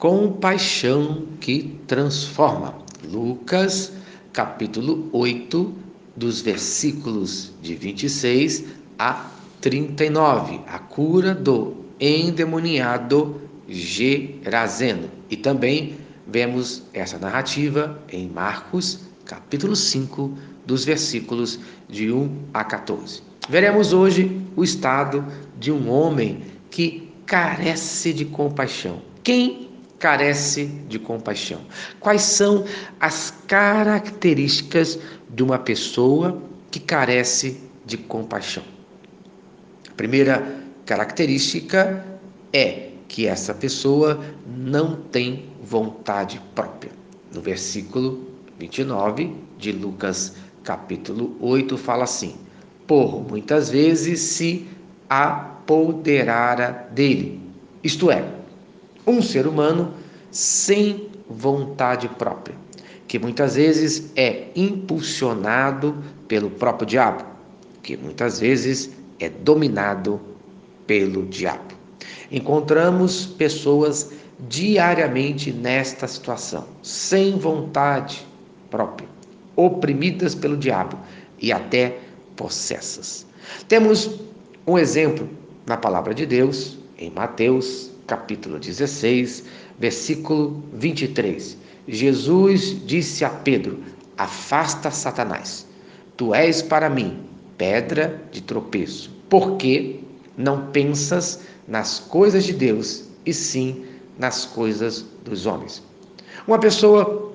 compaixão que transforma. Lucas, capítulo 8, dos versículos de 26 a 39, a cura do endemoniado Gerazeno. E também vemos essa narrativa em Marcos, capítulo 5, dos versículos de 1 a 14. Veremos hoje o estado de um homem que carece de compaixão. Quem carece de compaixão? Quais são as características de uma pessoa que carece de compaixão? A primeira característica é que essa pessoa não tem vontade própria. No versículo 29 de Lucas, capítulo 8, fala assim: Por muitas vezes se apoderara dele, isto é, um ser humano sem vontade própria, que muitas vezes é impulsionado pelo próprio diabo, que muitas vezes é dominado pelo diabo. Encontramos pessoas diariamente nesta situação, sem vontade própria, oprimidas pelo diabo e até possessas. Temos um exemplo na palavra de Deus, em Mateus, capítulo 16, versículo 23. Jesus disse a Pedro: Afasta Satanás, tu és para mim pedra de tropeço, porque não pensas nas coisas de Deus, e sim nas coisas dos homens. Uma pessoa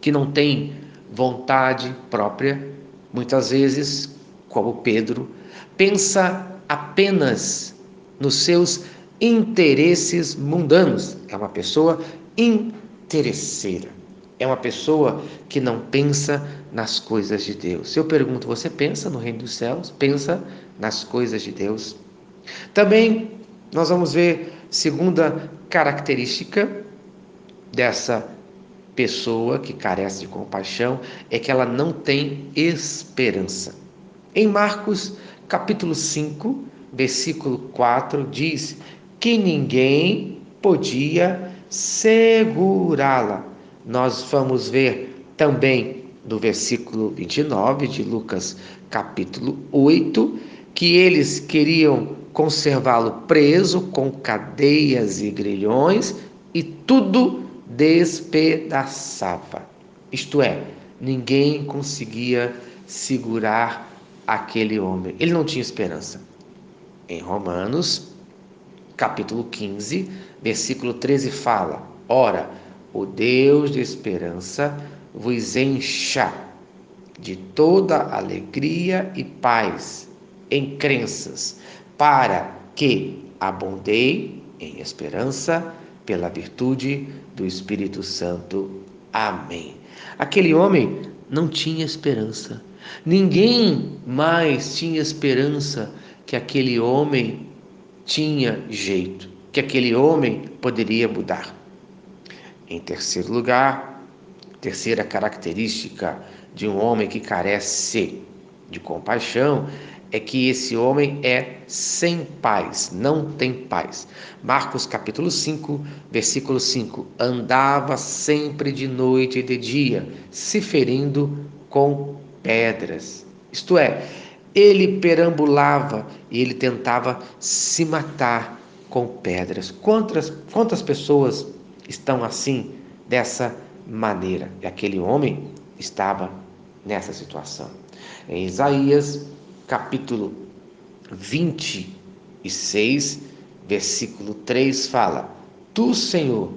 que não tem vontade própria, muitas vezes, como Pedro, pensa apenas nos seus interesses mundanos. É uma pessoa interesseira. É uma pessoa que não pensa nas coisas de Deus. Eu pergunto, você pensa no reino dos céus? Pensa nas coisas de Deus? Também nós vamos ver segunda característica dessa pessoa que carece de compaixão é que ela não tem esperança. Em Marcos, capítulo 5, versículo 4 diz que ninguém podia segurá-la. Nós vamos ver também no versículo 29 de Lucas, capítulo 8, que eles queriam conservá-lo preso com cadeias e grilhões e tudo despedaçava. Isto é, ninguém conseguia segurar aquele homem. Ele não tinha esperança. Em Romanos, capítulo 15, versículo 13 fala: Ora, o Deus de esperança vos encha de toda alegria e paz em crenças, para que abundei em esperança pela virtude do Espírito Santo. Amém. Aquele homem não tinha esperança. Ninguém mais tinha esperança que aquele homem tinha jeito, que aquele homem poderia mudar. Em terceiro lugar, terceira característica de um homem que carece de compaixão é que esse homem é sem paz, não tem paz. Marcos capítulo 5, versículo 5: Andava sempre de noite e de dia, se ferindo com pedras. Isto é, ele perambulava e ele tentava se matar com pedras. Quantas, quantas pessoas estão assim, dessa maneira? E aquele homem estava nessa situação. Em Isaías capítulo 26, versículo 3 fala: Tu, Senhor,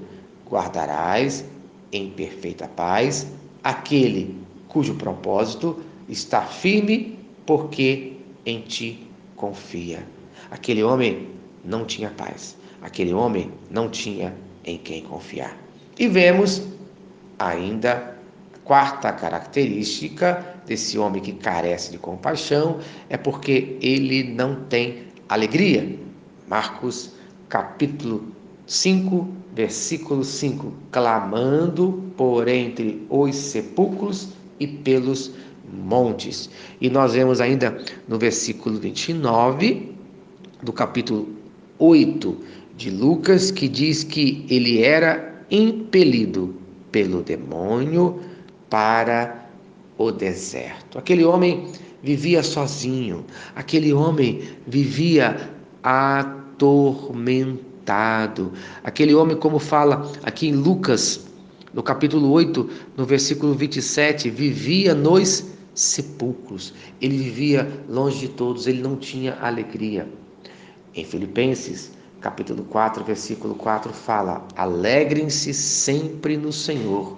guardarás em perfeita paz aquele cujo propósito está firme, porque em ti confia. Aquele homem não tinha paz, aquele homem não tinha em quem confiar. E vemos ainda quarta característica desse homem que carece de compaixão é porque ele não tem alegria. Marcos capítulo 5, versículo 5: clamando por entre os sepulcros e pelos montes. E nós vemos ainda no versículo 29 do capítulo 8 de Lucas que diz que ele era impelido pelo demônio para o deserto. Aquele homem vivia sozinho, aquele homem vivia atormentado. Aquele homem, como fala aqui em Lucas, no capítulo 8, no versículo 27, vivia nos sepulcros. Ele vivia longe de todos, ele não tinha alegria. Em Filipenses, capítulo 4, versículo 4 fala: Alegrem-se sempre no Senhor.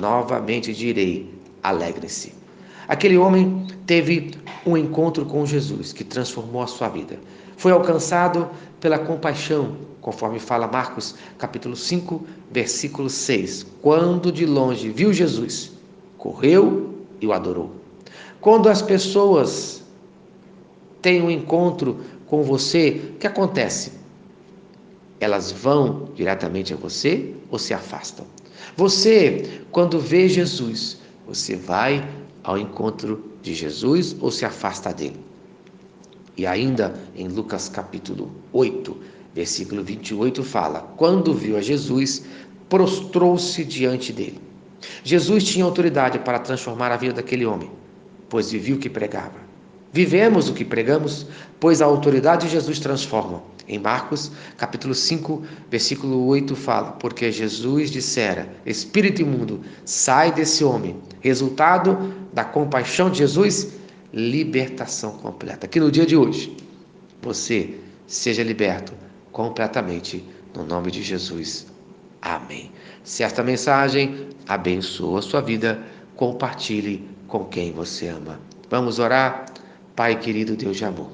Novamente direi: alegrem-se. Aquele homem teve um encontro com Jesus que transformou a sua vida. Foi alcançado pela compaixão, conforme fala Marcos, capítulo 5, versículo 6. Quando de longe viu Jesus, correu e o adorou. Quando as pessoas têm um encontro com você, o que acontece? Elas vão diretamente a você ou se afastam? Você, quando vê Jesus, você vai ao encontro de Jesus ou se afasta dele? E ainda em Lucas capítulo 8, versículo 28 fala: Quando viu a Jesus, prostrou-se diante dele. Jesus tinha autoridade para transformar a vida daquele homem, pois vivia o que pregava. Vivemos o que pregamos, pois a autoridade de Jesus transforma. Em Marcos, capítulo 5, versículo 8 fala: Porque Jesus dissera: Espírito imundo, sai desse homem. Resultado da compaixão de Jesus, libertação completa. Que no dia de hoje você seja liberto completamente no nome de Jesus. Amém. Se esta mensagem abençoa a sua vida, compartilhe com quem você ama. Vamos orar? Pai querido Deus de amor,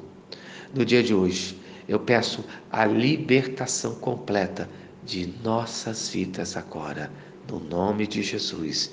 no dia de hoje eu peço a libertação completa de nossas vidas agora, no nome de Jesus.